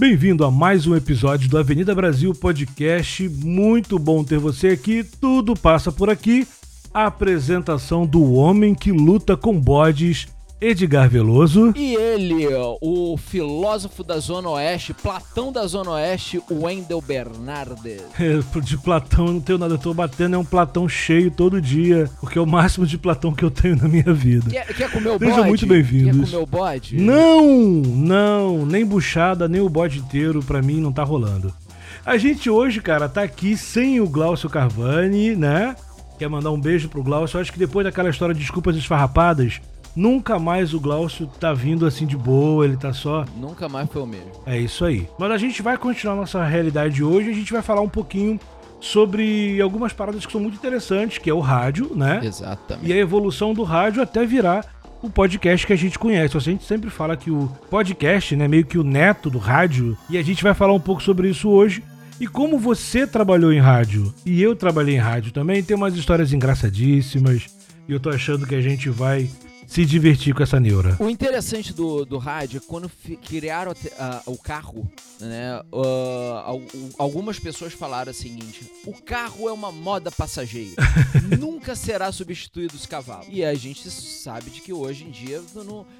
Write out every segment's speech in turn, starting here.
Bem-vindo a mais um episódio do Avenida Brasil Podcast. Muito bom ter você aqui. Tudo passa por aqui. A apresentação do homem que luta com bodes Edgar Veloso. E ele, o filósofo da Zona Oeste, Platão da Zona Oeste, Wendel Bernardes. de Platão eu não tenho nada, eu tô batendo, é um Platão cheio todo dia, porque é o máximo de Platão que eu tenho na minha vida. Quer, quer comer o bode? Sejam muito bem-vindos. Quer comer o bode? Não, não, nem buchada, nem o bode inteiro, pra mim não tá rolando. A gente hoje, cara, tá aqui sem o Glaucio Carvani, né? Quer mandar um beijo pro Glaucio. Eu acho que depois daquela história de desculpas esfarrapadas, Nunca mais o Glaucio tá vindo assim de boa, ele tá só. Nunca mais foi o mesmo. É isso aí. Mas a gente vai continuar nossa realidade hoje, a gente vai falar um pouquinho sobre algumas paradas que são muito interessantes, que é o rádio, né? Exatamente. E a evolução do rádio até virar o podcast que a gente conhece. A gente sempre fala que o podcast, né, meio que o neto do rádio, e a gente vai falar um pouco sobre isso hoje. E como você trabalhou em rádio e eu trabalhei em rádio também, tem umas histórias engraçadíssimas. E eu tô achando que a gente vai se divertir com essa neura. O interessante do, do rádio é quando criaram uh, o carro, né? Uh, algumas pessoas falaram o seguinte: o carro é uma moda passageira, nunca será substituído os cavalos. E a gente sabe de que hoje em dia,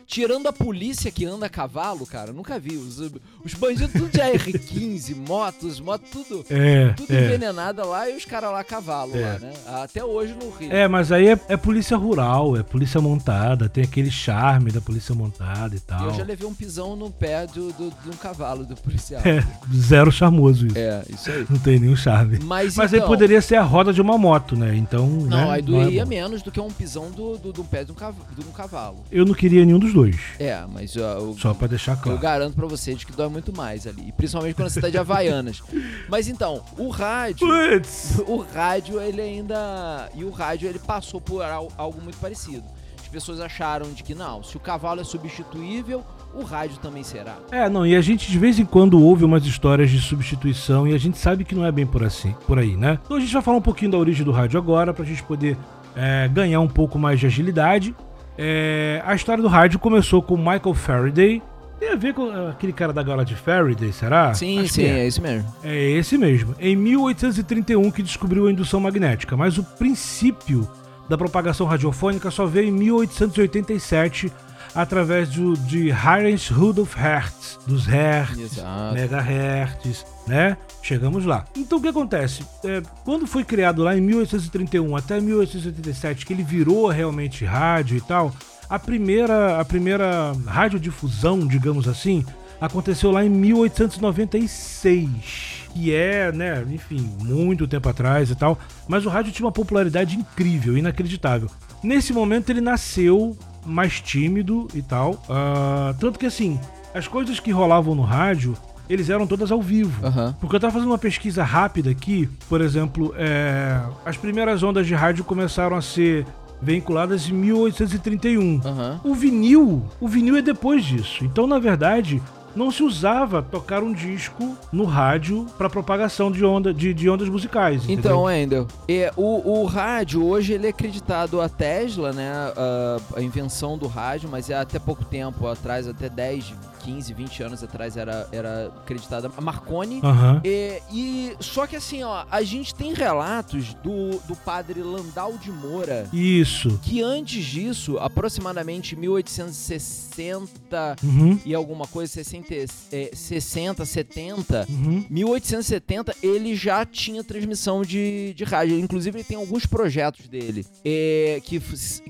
tirando a polícia que anda a cavalo, cara, nunca vi. Os, os bandidos tudo de R15, motos, moto, tudo, é, tudo é. envenenada lá e os caras lá a cavalo é. lá, né? Até hoje no Rio. É, mas aí é, é polícia rural, é polícia montada montada, tem aquele charme da polícia montada e tal. Eu já levei um pisão no pé do, do, de um cavalo do policial. É, zero charmoso isso. É, isso aí. Não tem nenhum charme. Mas, Mas então, aí poderia ser a roda de uma moto, né? Então. Não, né? aí doía é menos do que um pisão do, do, do pé de um, cavalo, de um cavalo. Eu não queria nenhum dos dois. É, mas. Uh, Só pra deixar claro. Eu garanto pra você de que dói muito mais ali. E principalmente quando você tá de Havaianas. mas então, o rádio. Puts. O rádio, ele ainda. E o rádio, ele passou por algo muito parecido pessoas acharam de que não, se o cavalo é substituível, o rádio também será. É, não, e a gente de vez em quando ouve umas histórias de substituição e a gente sabe que não é bem por assim, por aí, né? Então a gente vai falar um pouquinho da origem do rádio agora, pra gente poder é, ganhar um pouco mais de agilidade. É, a história do rádio começou com Michael Faraday. Tem a ver com aquele cara da gaiola de Faraday, será? Sim, Acho sim, é. é esse mesmo. É esse mesmo. Em 1831 que descobriu a indução magnética, mas o princípio da propagação radiofônica só veio em 1887 através do, de Heinrich Rudolf Hertz, dos Hertz, Exato. megahertz, né? Chegamos lá. Então o que acontece? É, quando foi criado lá em 1831 até 1887, que ele virou realmente rádio e tal, a primeira, a primeira radiodifusão, digamos assim, aconteceu lá em 1896 que é, né, enfim, muito tempo atrás e tal, mas o rádio tinha uma popularidade incrível, inacreditável. Nesse momento ele nasceu mais tímido e tal, uh, tanto que assim, as coisas que rolavam no rádio eles eram todas ao vivo. Uhum. Porque eu tava fazendo uma pesquisa rápida aqui, por exemplo, é, as primeiras ondas de rádio começaram a ser vinculadas em 1831. Uhum. O vinil, o vinil é depois disso. Então, na verdade, não se usava tocar um disco no rádio para propagação de, onda, de, de ondas musicais. Então, Wendel, é, o, o rádio hoje ele é acreditado a Tesla, né? A, a, invenção do rádio, mas é até pouco tempo atrás, até 10, 15, 20 anos atrás era, era acreditada a Marconi. Uhum. E, e, só que assim, ó, a gente tem relatos do, do padre Landau de Moura. Isso. Que antes disso, aproximadamente 1860 uhum. e alguma coisa, 60, é, 60 70, uhum. 1870, ele já tinha transmissão de, de rádio. Inclusive, ele tem alguns projetos dele é, que,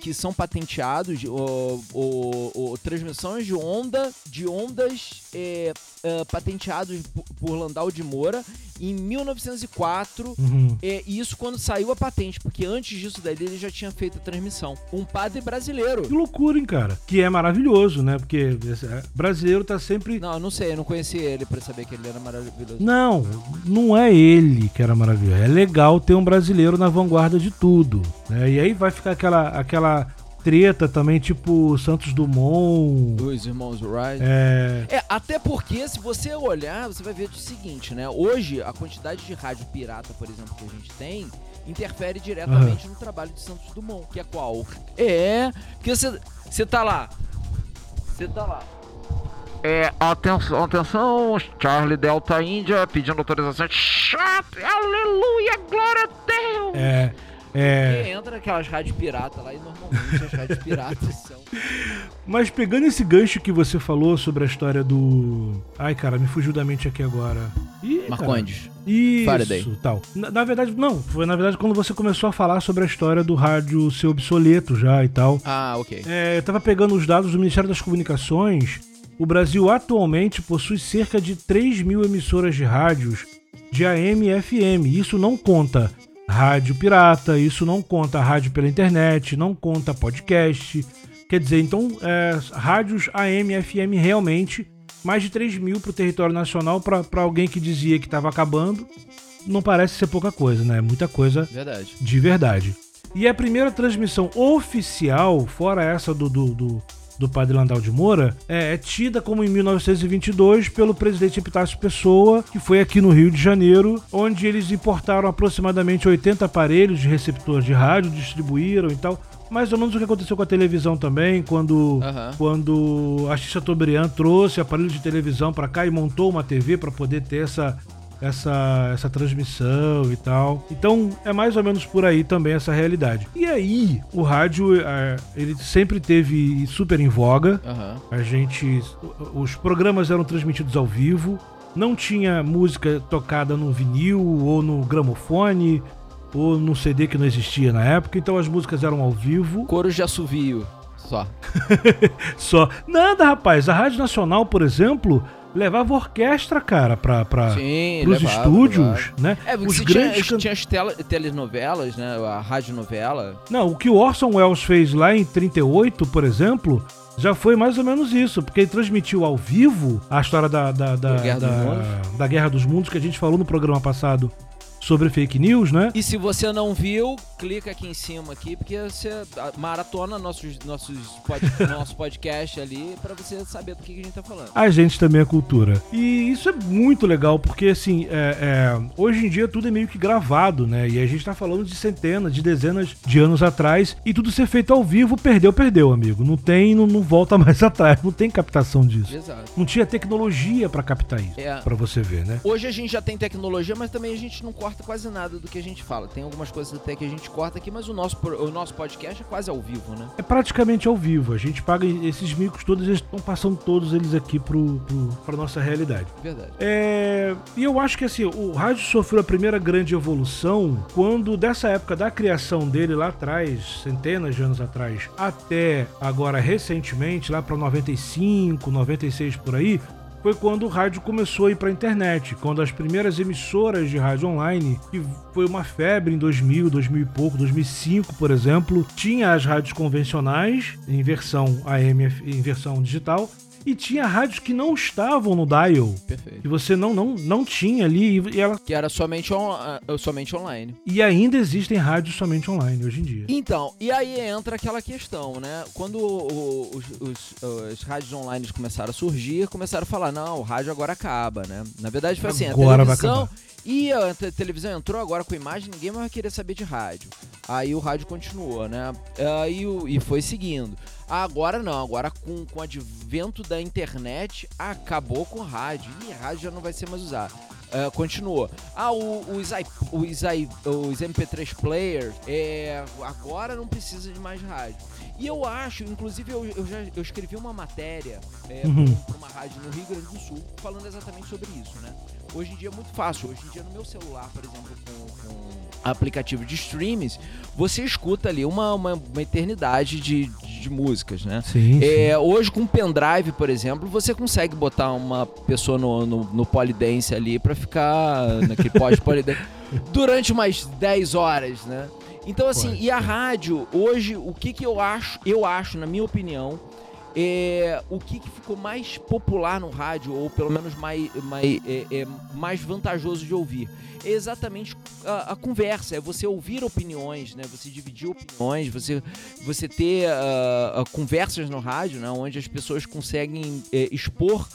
que são patenteados, o, o, o, transmissões de onda, de onda ondas é, uh, patenteados por Landau de Moura em 1904. Uhum. É, e isso quando saiu a patente, porque antes disso daí ele já tinha feito a transmissão. Um padre brasileiro. Que loucura, hein, cara? Que é maravilhoso, né? Porque é, brasileiro tá sempre. Não, eu não sei, eu não conheci ele para saber que ele era maravilhoso. Não, não é ele que era maravilhoso. É legal ter um brasileiro na vanguarda de tudo. Né? E aí vai ficar aquela, aquela treta também, tipo Santos Dumont. Os irmãos Wright. É... é, até porque se você olhar, você vai ver o seguinte, né? Hoje, a quantidade de rádio pirata, por exemplo, que a gente tem, interfere diretamente uhum. no trabalho de Santos Dumont. Que é qual? É, porque você, você tá lá. Você tá lá. É, atenção, atenção, Charlie Delta Índia pedindo autorização. Chat, aleluia, glória a Deus! É. É... E entra aquelas rádios piratas lá e normalmente as rádios piratas são. Mas pegando esse gancho que você falou sobre a história do. Ai, cara, me fugiu da mente aqui agora. Ih, Marcondes. Isso, Faraday. tal. Na, na, verdade, não. Foi na verdade quando você começou a falar sobre a história do rádio ser obsoleto já e tal. Ah, ok. É, eu tava pegando os dados do Ministério das Comunicações. O Brasil atualmente possui cerca de 3 mil emissoras de rádios de AM e FM. Isso não conta rádio pirata, isso não conta rádio pela internet, não conta podcast. Quer dizer, então, é, rádios AM FM realmente, mais de 3 mil para o território nacional, para alguém que dizia que estava acabando, não parece ser pouca coisa, né? Muita coisa verdade. de verdade. E a primeira transmissão oficial, fora essa do, do, do do padre Landau de Moura, é, é, tida como em 1922 pelo presidente Epitácio Pessoa, que foi aqui no Rio de Janeiro, onde eles importaram aproximadamente 80 aparelhos de receptor de rádio, distribuíram e tal. Mais ou menos o que aconteceu com a televisão também, quando, uhum. quando a Xista Tobrian trouxe aparelho de televisão para cá e montou uma TV para poder ter essa essa, essa transmissão e tal. Então é mais ou menos por aí também essa realidade. E aí, o rádio, é, ele sempre teve super em voga. Uhum. A gente. Os programas eram transmitidos ao vivo. Não tinha música tocada no vinil ou no gramofone ou no CD que não existia na época, então as músicas eram ao vivo. Coro de assovio, só. só. Nada, rapaz. A Rádio Nacional, por exemplo, levava orquestra, cara, pra, pra, Sim, pros levava, estúdios, levava. né? É, Os grandes tinha, tinha as tele, telenovelas, né? A rádio novela. Não, o que o Orson Welles fez lá em 38, por exemplo, já foi mais ou menos isso, porque ele transmitiu ao vivo a história da, da, da, Guerra, da, da Guerra dos Mundos que a gente falou no programa passado sobre fake news, né? E se você não viu, clica aqui em cima aqui, porque você maratona nossos, nossos pod, nosso podcast ali para você saber do que, que, a gente tá falando. A gente também é cultura. E isso é muito legal, porque assim, é, é, hoje em dia tudo é meio que gravado, né? E a gente tá falando de centenas, de dezenas de anos atrás, e tudo ser feito ao vivo, perdeu, perdeu, amigo. Não tem, não, não volta mais atrás, não tem captação disso. Exato. Não tinha tecnologia para captar isso, é. para você ver, né? Hoje a gente já tem tecnologia, mas também a gente não corta corta quase nada do que a gente fala. Tem algumas coisas até que a gente corta aqui, mas o nosso, o nosso podcast é quase ao vivo, né? É praticamente ao vivo. A gente paga esses micos todos, eles estão passando todos eles aqui pro, pro, pra nossa realidade. Verdade. É, e eu acho que assim, o rádio sofreu a primeira grande evolução quando, dessa época da criação dele lá atrás, centenas de anos atrás, até agora recentemente, lá para 95, 96 por aí, foi quando o rádio começou a ir para a internet, quando as primeiras emissoras de rádio online, que foi uma febre em 2000, 2000 e pouco, 2005, por exemplo, tinha as rádios convencionais em versão AM, em versão digital, e tinha rádios que não estavam no dial. Perfeito. Que você não, não, não tinha ali. E ela... Que era somente, on, uh, somente online. E ainda existem rádios somente online hoje em dia. Então, e aí entra aquela questão, né? Quando o, os, os, os, rádios online começaram a surgir, começaram a falar, não, o rádio agora acaba, né? Na verdade foi assim, agora a televisão... E a televisão entrou agora com imagem, ninguém mais querer saber de rádio. Aí o rádio continuou, né? Aí, e foi seguindo. Agora não, agora com, com o advento da internet, acabou com o rádio. E rádio já não vai ser mais usado. Uh, continuou. Ah, o, os, os, os MP3 players, é, agora não precisa de mais rádio. E eu acho, inclusive, eu, eu já eu escrevi uma matéria é, uhum. para uma rádio no Rio Grande do Sul falando exatamente sobre isso, né? Hoje em dia é muito fácil. Hoje em dia no meu celular, por exemplo, com, com aplicativo de streams, você escuta ali uma, uma, uma eternidade de, de músicas, né? Sim, é, sim. Hoje com pendrive, por exemplo, você consegue botar uma pessoa no, no, no polidense ali para ficar naquele pós-polidense durante umas 10 horas, né? Então assim, Pode. e a rádio, hoje, o que que eu acho, eu acho, na minha opinião, é, o que, que, ficou mais popular no rádio, ou pelo menos mais, mais, é, é, mais vantajoso de ouvir? É exatamente a, a, conversa, é você ouvir opiniões, né? você dividir opiniões, você, você ter uh, conversas no rádio, né? onde as pessoas conseguem é, expor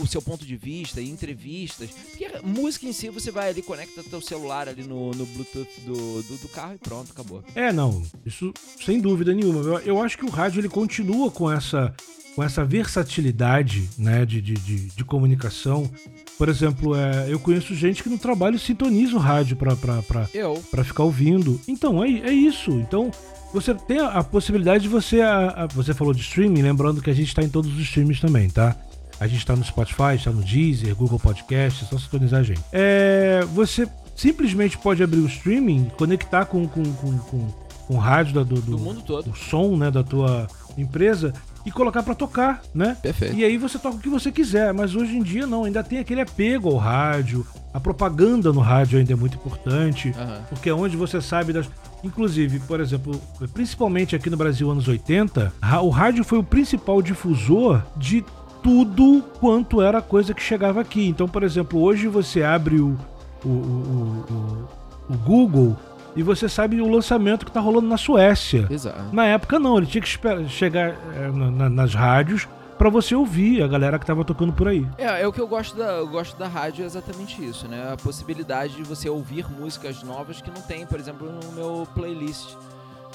o seu ponto de vista, entrevistas. Porque música em si, você vai ali, conecta teu celular ali no, no Bluetooth do, do, do carro e pronto, acabou. É, não, isso sem dúvida nenhuma. Eu, eu acho que o rádio ele continua com essa, com essa versatilidade né, de, de, de, de comunicação. Por exemplo, é, eu conheço gente que no trabalho sintoniza o rádio pra, pra, pra, Eu. pra ficar ouvindo. Então, é, é isso. Então, você tem a, a possibilidade de você. A, a- você falou de streaming, lembrando que a gente tá em todos os streams também, tá? A gente tá no Spotify, está no Deezer, Google Podcast, é só sintonizar a gente. É, você simplesmente pode abrir o streaming, conectar com, com, com, com, com o rádio da- do, do, Do mundo todo. do som né, da tua empresa e colocar pra tocar, né? Perfeito. E aí você toca o que você quiser, mas hoje em dia não, ainda tem aquele apego ao rádio, a propaganda no rádio ainda é muito importante, Aham. porque é onde você sabe das. Inclusive, por exemplo, principalmente aqui no Brasil, anos 80, ra- o rádio foi o principal difusor de tudo quanto era coisa que chegava aqui. Então, por exemplo, hoje você abre o, o, o- o Google e você sabe o lançamento que tá rolando na Suécia. Exato. Na época não, ele tinha que esperar, chegar é, na- na- nas rádios pra você ouvir a galera que tava tocando por aí. É, é o que eu gosto da, eu gosto da rádio é exatamente isso, né? A possibilidade de você ouvir músicas novas que não tem, por exemplo, no meu playlist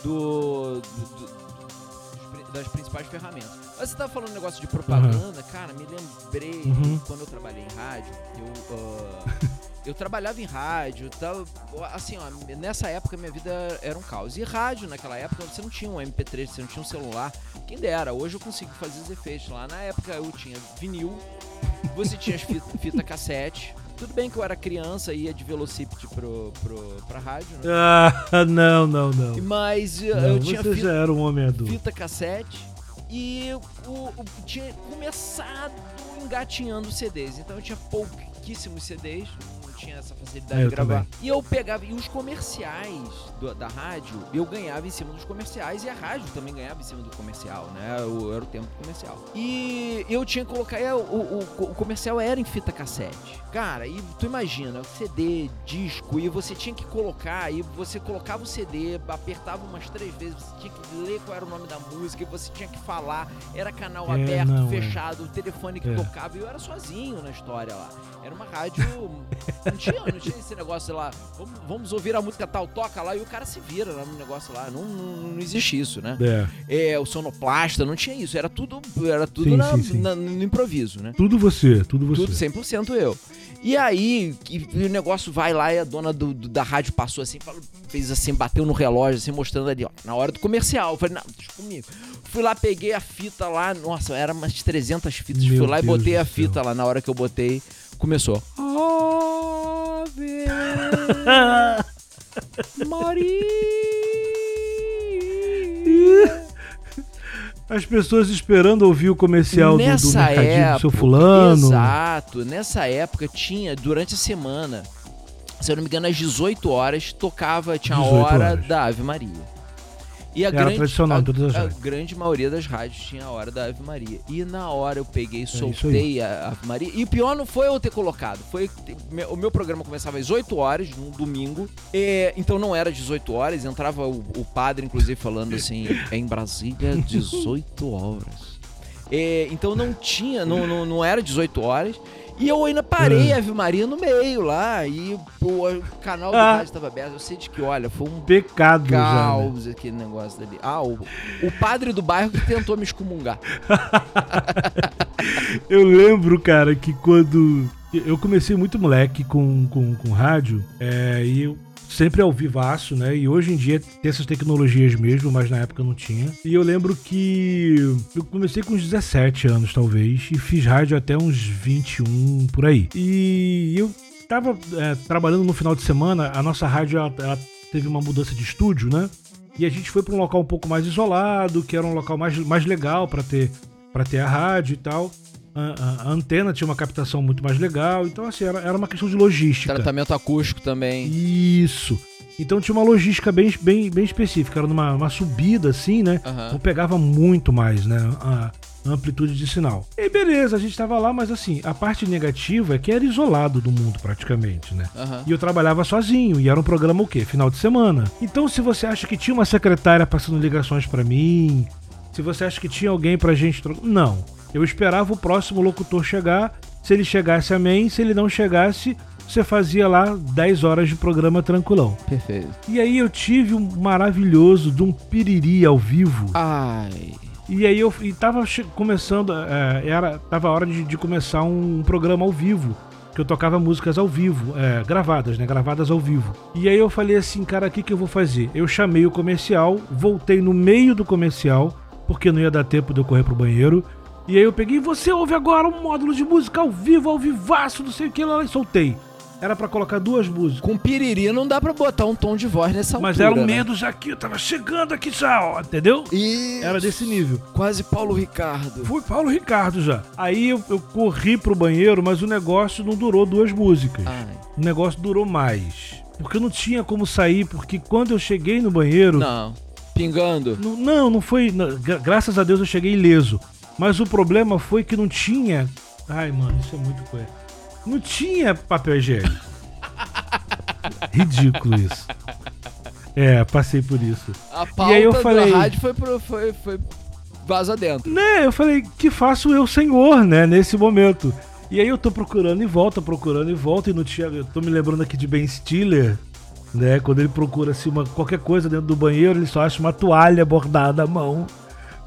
do, do- do- das principais ferramentas. Mas você tava falando um negócio de propaganda, cara, me lembrei Uhum. quando eu trabalhei em rádio, eu ah, eu trabalhava em rádio, tal, assim, ó, nessa época minha vida era um caos. E rádio naquela época você não tinha um MP3, você não tinha um celular. Quem dera, hoje eu consigo fazer os efeitos lá. Na época eu tinha vinil, você tinha as fita, fita cassete. Tudo bem que eu era criança e ia de velocípede pro, pro, pra rádio, né? Ah, não, não, não. Mas uh, não eu tinha você fita, já era um homem adulto. fita cassete e o, o- tinha começado engatinhando CDs. Então eu tinha pouquíssimos CDs, tinha essa facilidade É, eu de gravar. também. E eu pegava, e os comerciais do- da rádio, eu ganhava em cima dos comerciais e a rádio também ganhava em cima do comercial, né? O- era o tempo do comercial. E eu tinha que colocar, é, o, o- o comercial era em fita cassete. Cara, e tu imagina, CD, disco, e você tinha que colocar, e você colocava o CD, apertava umas três vezes, você tinha que ler qual era o nome da música, e você tinha que falar, era canal É, aberto, não, é. fechado, o telefone que É. tocava, e eu era sozinho na história lá. Era uma rádio. Não tinha, não tinha esse negócio sei lá, vamos, vamos ouvir a música tal, toca lá, e o cara se vira lá no negócio lá. Não, não, não existe isso, né? É, É, o sonoplasta, não tinha isso, era tudo, era tudo Sim, na- sim, sim. na- no improviso, né? tudo você, tudo você. Tudo 100% eu. E aí, que- e o negócio vai lá e a dona do- do- da rádio passou assim, falou- fez assim, bateu no relógio, assim, mostrando ali, ó, na hora do comercial. Eu falei, não, deixa comigo. Fui lá, peguei a fita lá, nossa, era umas 300 fitas. Meu Fui lá e Deus botei do a céu. fita lá, na hora que eu botei, começou. Ave Maria. As pessoas esperando ouvir o comercial do, do Nessa mercadinho época, do seu fulano. Exato. Nessa época tinha, durante a semana, se eu não me engano, às 18 horas, tocava, tinha a 18 hora horas. da Ave Maria. E a Era grande, tradicional a, em todas as a rádios. grande maioria das rádios tinha a hora da Ave Maria. E na hora eu peguei, É soltei a Ave Maria. E o pior não foi eu ter colocado. Foi o meu programa começava às 8 horas, num domingo. E, então não era 18 horas. Entrava o, o padre, inclusive, falando assim: em Brasília, 18 horas. É, então não tinha, não, não, não era 18 horas. E eu ainda parei a Ave Maria no meio lá. E pô, o canal do Ah. rádio estava aberto. Eu sei de que, olha, foi um Pecado já. né? caos aquele negócio dali. Ah, o, o padre do bairro que tentou me excomungar. Eu lembro, cara, que quando. Eu comecei muito moleque com, com, com rádio, é, e eu sempre ao vivaço, né? E hoje em dia tem essas tecnologias mesmo, mas na época não tinha. E eu lembro que eu comecei com uns 17 anos, talvez, e fiz rádio até uns 21 por aí. E eu tava é, trabalhando no final de semana, a nossa rádio ela, ela teve uma mudança de estúdio, né? E a gente foi para um local um pouco mais isolado, que era um local mais, mais legal para ter para ter a rádio e tal. A, a- antena tinha uma captação muito mais legal, então assim, era, era uma questão de logística. Tratamento acústico também. Isso. Então tinha uma logística bem, bem, bem específica, era numa uma subida assim, né? Aham. Então pegava muito mais, né? A amplitude de sinal. E beleza, a gente tava lá, mas assim, a parte negativa é que era isolado do mundo praticamente, né? Aham. E eu trabalhava sozinho, e era um programa o quê? Final de semana. Então, se você acha que tinha uma secretária passando ligações pra mim, se você acha que tinha alguém pra gente. Não. Eu esperava o próximo locutor chegar. Se ele chegasse, amém. Se ele não chegasse, você fazia lá 10 horas de programa tranquilão. Perfeito. E aí eu tive um maravilhoso de um piriri ao vivo. Ai. E aí eu e tava começando, é, era, tava a hora de, de começar um programa ao vivo. Que eu tocava músicas ao vivo, é, gravadas, né? Gravadas ao vivo. E aí eu falei assim, cara, o que, que eu vou fazer? Eu chamei o comercial, voltei no meio do comercial, porque não ia dar tempo de eu correr pro banheiro. E aí eu peguei, você ouve agora um módulo de música ao vivo, ao vivaço, não sei o que, lá, e soltei. Era pra colocar duas músicas. Com piriri não dá pra botar um tom de voz nessa Mas altura. era um né? medo já que eu tava chegando aqui já, ó, entendeu? E Era desse nível. quase Paulo Ricardo. Fui Paulo Ricardo já. Aí eu, eu corri pro banheiro, mas o negócio não durou duas músicas. Ai. O negócio durou mais. Porque eu não tinha como sair, porque quando eu cheguei no banheiro. Não. Pingando. Não, não, não foi. graças a Deus eu cheguei ileso. Mas o problema foi que não tinha. Ai, mano, isso é muito coisa. Não tinha papel higiênico. Ridículo isso. É, passei por isso. A pauta aí eu falei- da rádio foi pro. Foi, foi vaza dentro. Né, eu falei, que faço eu, senhor, né, nesse momento. E aí eu tô procurando e volta, procurando e volta, e não tinha. Eu tô me lembrando aqui de Ben Stiller, né? Quando ele procura assim, uma, qualquer coisa dentro do banheiro, ele só acha uma toalha bordada à mão.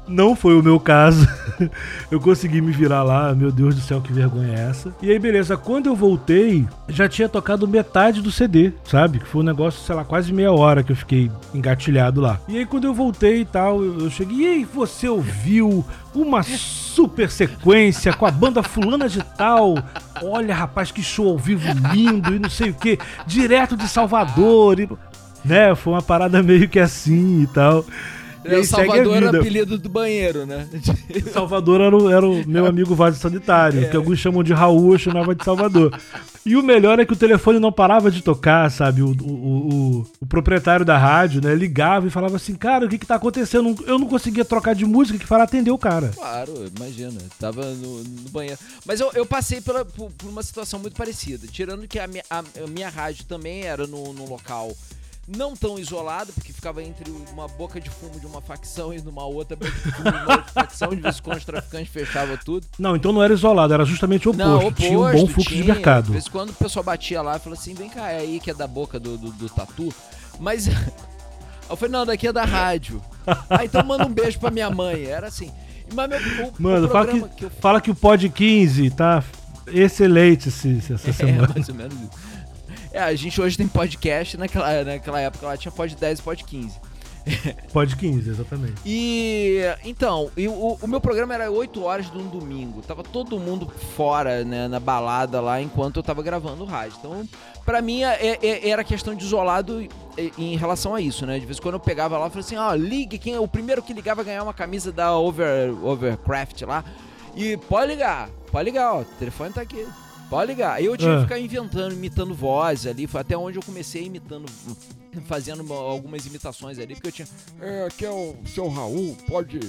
Não foi o meu caso. eu consegui me virar lá, meu Deus do céu, que vergonha é essa? E aí, beleza, quando eu voltei, já tinha tocado metade do CD, sabe? Que foi um negócio, sei lá, quase meia hora que eu fiquei engatilhado lá. E aí, quando eu voltei e tal, eu cheguei, e aí, você ouviu uma super sequência com a banda fulana de tal? Olha, rapaz, que show ao vivo lindo e não sei o que, direto de Salvador. E, né, foi uma parada meio que assim e tal. E É, Salvador era apelido do banheiro, né? Salvador era o, era o meu amigo vaso sanitário, que alguns chamam de Raul, eu chamava de Salvador. E o melhor é que o telefone não parava de tocar, sabe? O, o, o- o proprietário da rádio, né, ligava e falava assim, cara, o que que tá acontecendo? Eu não conseguia trocar de música, que fala atender o cara. Claro, imagina. Tava no, no banheiro. Mas eu, eu passei pela, por, por uma situação muito parecida. Tirando que a minha, a, a minha rádio também era num local não tão isolado, porque ficava entre uma boca de fumo de uma facção e numa outra boca de fumo de uma outra facção. De vez em quando os traficantes fechavam tudo. Não, então não era isolado, era justamente o oposto. Não, oposto, tinha um bom fluxo de tinha. mercado. De vez em quando o pessoal batia lá e falou assim: vem cá, é aí que é da boca do, do, do tatu. Mas. Eu falei, não, daqui é da rádio. ah, então manda um beijo pra minha mãe. Era assim. Mas meu, o, Mano, o fala que, que eu fala que o Pod 15 tá excelente esse, essa É, semana. mais ou menos isso. É, a gente hoje tem podcast, naquela, naquela época lá tinha pod 10 e pod 15. Pod 15, exatamente. E então, e o, o meu programa era 8 horas de um domingo. Tava todo mundo fora, né, na balada lá, enquanto eu tava gravando o rádio. Então, pra mim, é- é- era questão de isolado em- relação a isso, né? De vez em quando eu pegava lá e falava assim, ó, ligue, quem, o primeiro que ligava ganhar uma camisa da Over, Overcraft lá. E pode ligar, pode ligar, ó, o telefone tá aqui. Pode ligar. Aí eu tinha que ficar inventando, imitando voz ali. Foi até onde eu comecei imitando, fazendo uma- algumas imitações ali, porque eu tinha. É, aqui é o seu Raul, pode.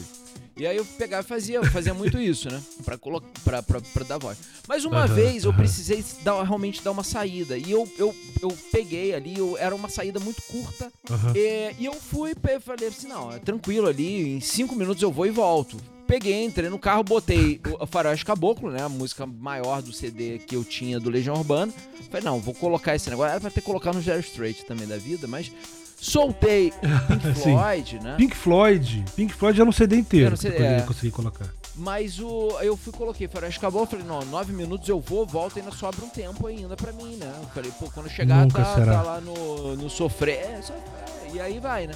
E aí eu pegava e fazia, eu fazia muito isso, né? Pra, colo- pra, pra, pra dar voz. Mas uma vez eu precisei dar, realmente dar uma saída. E eu, eu, eu peguei ali, eu, era uma saída muito curta. É, e eu fui, pe- falei assim, não, é tranquilo ali, em cinco minutos eu vou e volto. Peguei, entrei no carro, botei o Faroeste Caboclo, né, a música maior do CD que eu tinha do Legião Urbana. Falei, não, vou colocar esse negócio, era pra ter colocado no Jerry Strait também da vida, mas soltei Pink. Floyd, né, Pink Floyd. Pink Floyd era um CD inteiro Era um que CD, eu é. conseguir colocar. mas o, eu fui, coloquei Faroeste Caboclo, falei, não, nove minutos eu vou, volto, ainda sobra um tempo ainda pra mim, né. Eu falei, pô, quando chegar, Nunca tá, tá lá no, no sofrer, é, sofrer, e aí vai, né.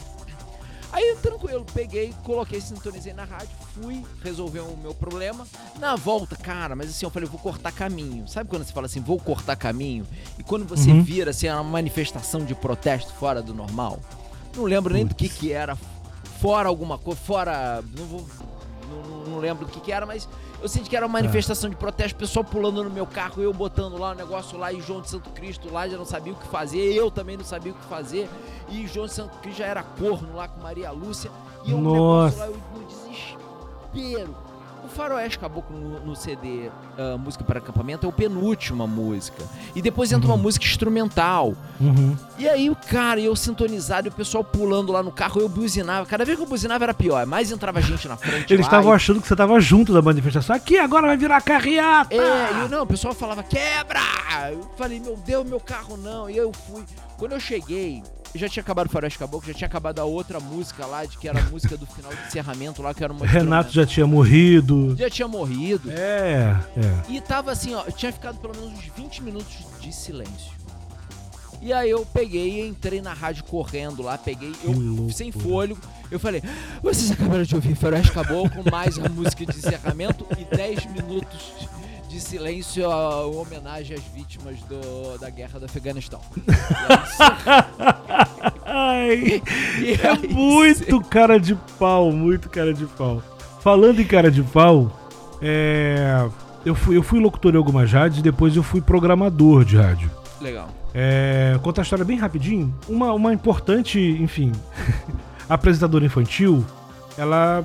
Aí, tranquilo, peguei, coloquei, sintonizei na rádio, fui resolver o meu problema. Na volta, cara, mas assim, eu falei, vou cortar caminho. Sabe quando você fala assim, vou cortar caminho? E quando você Uhum. vira, assim, uma manifestação de protesto fora do normal? Não lembro nem do que que era, fora alguma coisa, fora... Não vou... Não, não lembro do que que era, mas eu senti que era uma manifestação de protesto, pessoal pulando no meu carro, eu botando lá o negócio lá, e João de Santo Cristo lá já não sabia o que fazer, eu também não sabia o que fazer, e João de Santo Cristo já era corno lá com Maria Lúcia, e eu no Nossa. negócio lá, eu, no desespero, O Faroeste Caboclo no, no CD ah, Música para Acampamento é o penúltima música. E depois entra uma música instrumental. Uhum. E aí o cara, eu sintonizado, e o pessoal pulando lá no carro, eu buzinava. Cada vez que eu buzinava era pior. Mais entrava gente na frente. Eles estavam e- achando que você tava junto da manifestação. Aqui, agora vai virar carreata! É, e eu, não, o pessoal falava, quebra! Eu falei, meu Deus, meu carro não. E eu fui. Quando eu cheguei, já tinha acabado o Faroeste Caboclo, já tinha acabado a outra música lá, de que era a música do final de encerramento lá, que era uma. Renato já tinha morrido. já tinha morrido. É, é. E tava assim, ó, tinha ficado pelo menos uns 20 minutos de silêncio. E aí eu peguei e entrei na rádio correndo lá, peguei, eu sem fôlego, eu falei, vocês acabaram de ouvir Faroeste Caboclo, mais a música de encerramento e 10 minutos de silêncio a homenagem às vítimas do, da guerra do Afeganistão. Ai, E é aí, muito cara de pau, muito cara de pau. Falando em cara de pau, é, eu, fui, eu fui locutor em algumas rádios e depois eu fui programador de rádio. Legal. É, contar a história bem rapidinho. Uma, uma importante, enfim, apresentadora infantil, ela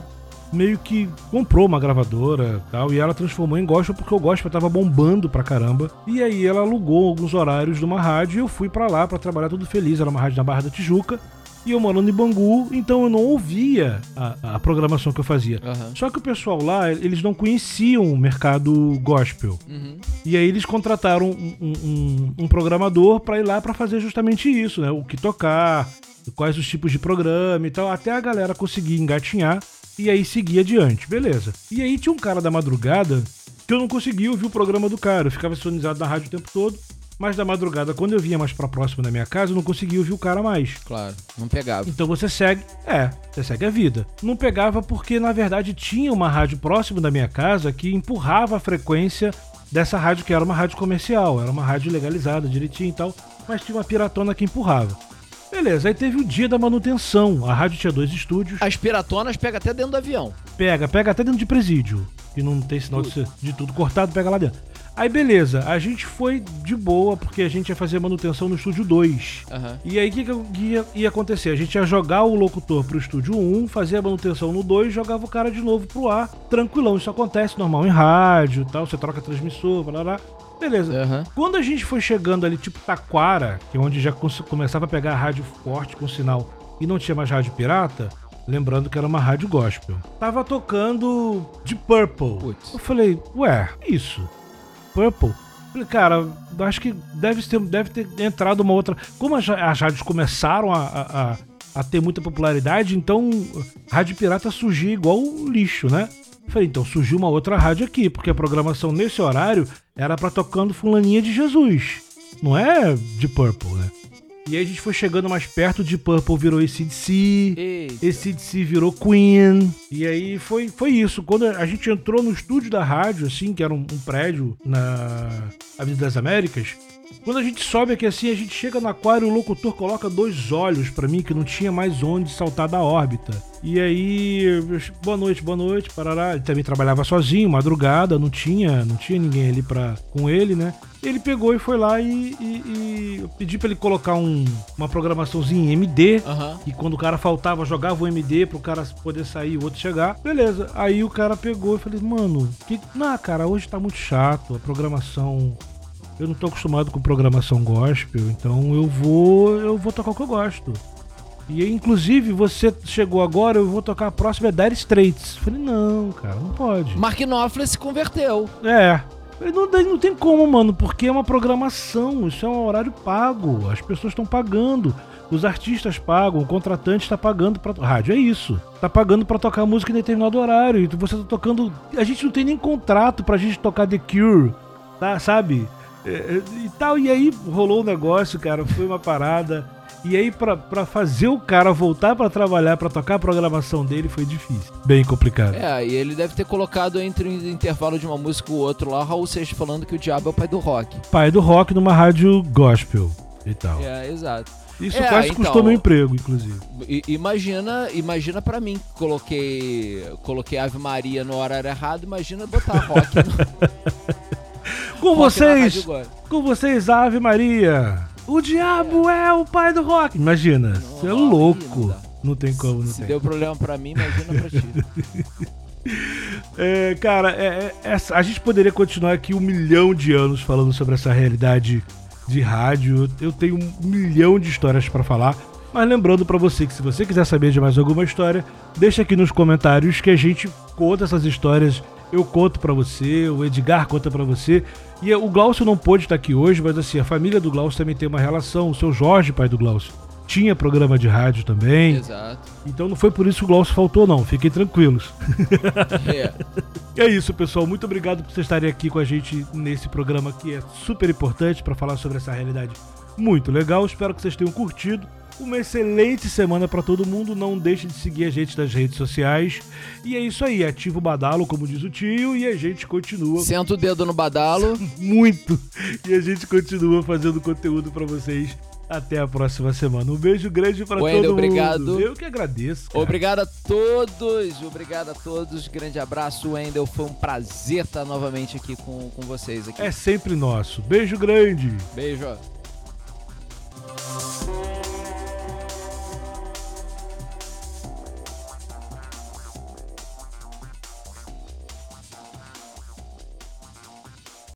meio que comprou uma gravadora e tal, e ela transformou em gospel porque o gospel tava bombando pra caramba. E aí ela alugou alguns horários de uma rádio e eu fui pra lá pra trabalhar tudo feliz. Era uma rádio na Barra da Tijuca. E eu morando em Bangu, então eu não ouvia a, a programação que eu fazia. Aham. Só que o pessoal lá, eles não conheciam o mercado gospel. Uhum. E aí eles contrataram um, um- um- um programador pra ir lá pra fazer justamente isso, né? O que tocar, quais os tipos de programa e tal, até a galera conseguir engatinhar e aí seguir adiante, beleza. E aí tinha um cara da madrugada que eu não conseguia ouvir o programa do cara, eu ficava sintonizado na rádio o tempo todo, mas da madrugada, quando eu vinha mais pra próxima da minha casa, eu não conseguia ouvir o cara mais. Claro, não pegava. Então você segue, é, você segue a vida. Não pegava porque na verdade tinha uma rádio próximo da minha casa que empurrava a frequência dessa rádio que era uma rádio comercial, era uma rádio legalizada direitinho e tal, mas tinha uma piratona que empurrava. Beleza, aí teve o dia da manutenção. A rádio tinha dois estúdios. As piratonas pega até dentro do avião. Pega, pega até dentro de presídio. Que não tem sinal de, ser- de tudo cortado, pega lá dentro. Aí beleza, a gente foi de boa, porque a gente ia fazer manutenção no estúdio 2. Aham. E aí o que, que ia, ia acontecer? A gente ia jogar o locutor pro estúdio 1, fazer a manutenção no 2 jogava o cara de novo pro ar, tranquilão. Isso acontece normal em rádio e tal, você troca transmissor, blá, blá. Beleza. Aham. Quando a gente foi chegando ali, tipo Taquara, que é onde já começava a pegar rádio forte com sinal e não tinha mais rádio pirata, lembrando que era uma rádio gospel, tava tocando de Purple. Eu falei, ué, isso? Purple? Falei, cara, acho que deve ter, deve ter entrado uma outra. Como as, as rádios começaram a, a, a- a ter muita popularidade, então rádio pirata surgia igual lixo, né? Falei, então surgiu uma outra rádio aqui, porque a programação nesse horário era pra tocando Fulaninha de Jesus. Não é de Purple, né? E aí a gente foi chegando mais perto de Purple, virou ACDC. Se virou Queen. E aí foi, foi isso. Quando a gente entrou no estúdio da rádio, assim, que era um, um prédio na Avenida das Américas, quando a gente sobe aqui assim, a gente chega no aquário, o locutor coloca dois olhos pra mim, que não tinha mais onde saltar da órbita. E aí, boa noite, boa noite, parará. Ele também trabalhava sozinho, madrugada, não tinha, não tinha ninguém ali pra, com ele, né? Ele pegou e foi lá e, e- e eu pedi pra ele colocar um- uma programaçãozinha em MD. Aham. E quando o cara faltava, jogava o MD pro cara poder sair e o outro chegar. Beleza. Aí o cara pegou e falei, mano, que. Não, cara, hoje tá muito chato. A programação. Eu não tô acostumado com programação gospel, então eu vou. Eu vou tocar o que eu gosto. E inclusive, você chegou agora, eu vou tocar a próxima é Dire Straits. Falei, não, cara, não pode. Mark Knopfler se converteu. É. Não, não tem como, mano, porque é uma programação, isso é um horário pago, as pessoas estão pagando, os artistas pagam, o contratante está pagando pra. Rádio é isso. Tá pagando pra tocar música em determinado horário. E você tá tocando. A gente não tem nem contrato pra gente tocar The Cure, tá? Sabe? É, é, e tal. E aí rolou o negócio, cara, foi uma parada. E aí, pra, pra fazer o cara voltar pra trabalhar, pra tocar a programação dele, foi difícil. Bem complicado. É, e ele deve ter colocado entre o intervalo de uma música e o outro lá, Raul Seixas falando que o diabo é o pai do rock. Pai do rock numa rádio gospel e tal. É, exato. Isso É, quase então- custou meu emprego, inclusive. Imagina, imagina para mim que coloquei, coloquei Ave Maria no horário errado, imagina botar rock no, Com rock vocês, com vocês, Ave Maria. O diabo é o pai do rock. Imagina, você é louco. não Não, tem como, não Se tem. deu problema pra mim, imagina pra ti. É, cara, é, é, a gente poderia continuar aqui um milhão de anos falando sobre essa realidade de rádio. Eu tenho um milhão de histórias para falar. Mas lembrando para você que se você quiser saber de mais alguma história, deixa aqui nos comentários que a gente conta essas histórias. Eu conto para você, o Edgar conta para você. E o Glaucio não pôde estar aqui hoje, mas assim, a família do Glaucio também tem uma relação. O seu Jorge, pai do Glaucio, tinha programa de rádio também. Exato. Então não foi por isso que o Glaucio faltou, não. Fiquem tranquilos. É. é isso, pessoal. Muito obrigado por vocês estarem aqui com a gente nesse programa que é super importante para falar sobre essa realidade muito legal. Espero que vocês tenham curtido. Uma excelente semana para todo mundo. Não deixe de seguir a gente nas redes sociais. E é isso aí. Ativa o badalo, como diz o tio, e a gente continua. Senta o dedo no badalo. Muito. E a gente continua fazendo conteúdo para vocês até a próxima semana. Um beijo grande para todo Wendel, mundo. obrigado. Eu que agradeço. cara. Obrigado a todos, obrigado a todos. Grande abraço, Wendel. Foi um prazer estar novamente aqui com, com vocês aqui. É sempre nosso. Beijo grande. Beijo.